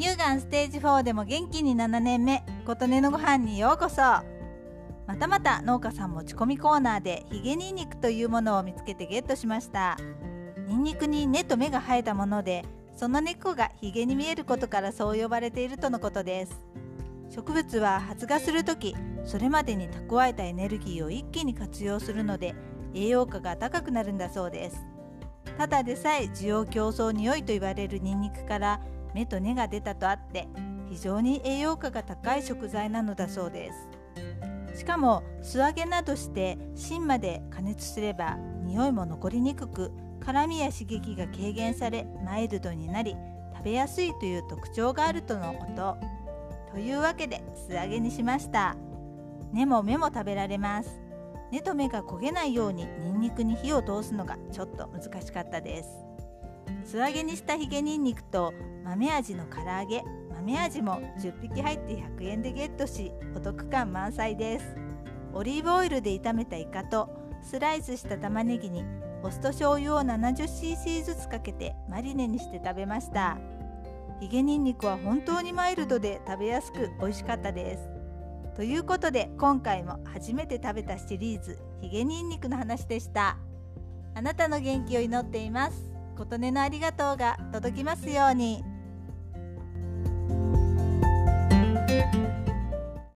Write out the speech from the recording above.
乳がんステージ4でも元気に7年目琴音のご飯にようこそ。またまた農家さん持ち込みコーナーでヒゲニンニクというものを見つけてゲットしました。ニンニクに根と芽が生えたものでその根っこがヒゲに見えることからそう呼ばれているとのことです。植物は発芽する時それまでに蓄えたエネルギーを一気に活用するので栄養価が高くなるんだそうです。ただでさえ需要競争に良いと言われるニンニクから芽と根が出たとあって非常に栄養価が高い食材なのだそうです。しかも素揚げなどして芯まで加熱すれば匂いも残りにくく辛みや刺激が軽減されマイルドになり食べやすいという特徴があるとのこと。というわけで素揚げにしました。根も芽も食べられます。根と芽が焦げないようにニンニクに火を通すのがちょっと難しかったです。素揚げにしたヒゲニンニクと豆味の唐揚げ。豆味も10匹入って100円でゲットしお得感満載です。オリーブオイルで炒めたイカとスライスした玉ねぎにお酢と醤油を 70cc ずつかけてマリネにして食べました。ヒゲニンニクは本当にマイルドで食べやすく美味しかったです。ということで今回も初めて食べたシリーズヒゲニンニクの話でした。あなたの元気を祈っています。琴音のありがとうが届きますように。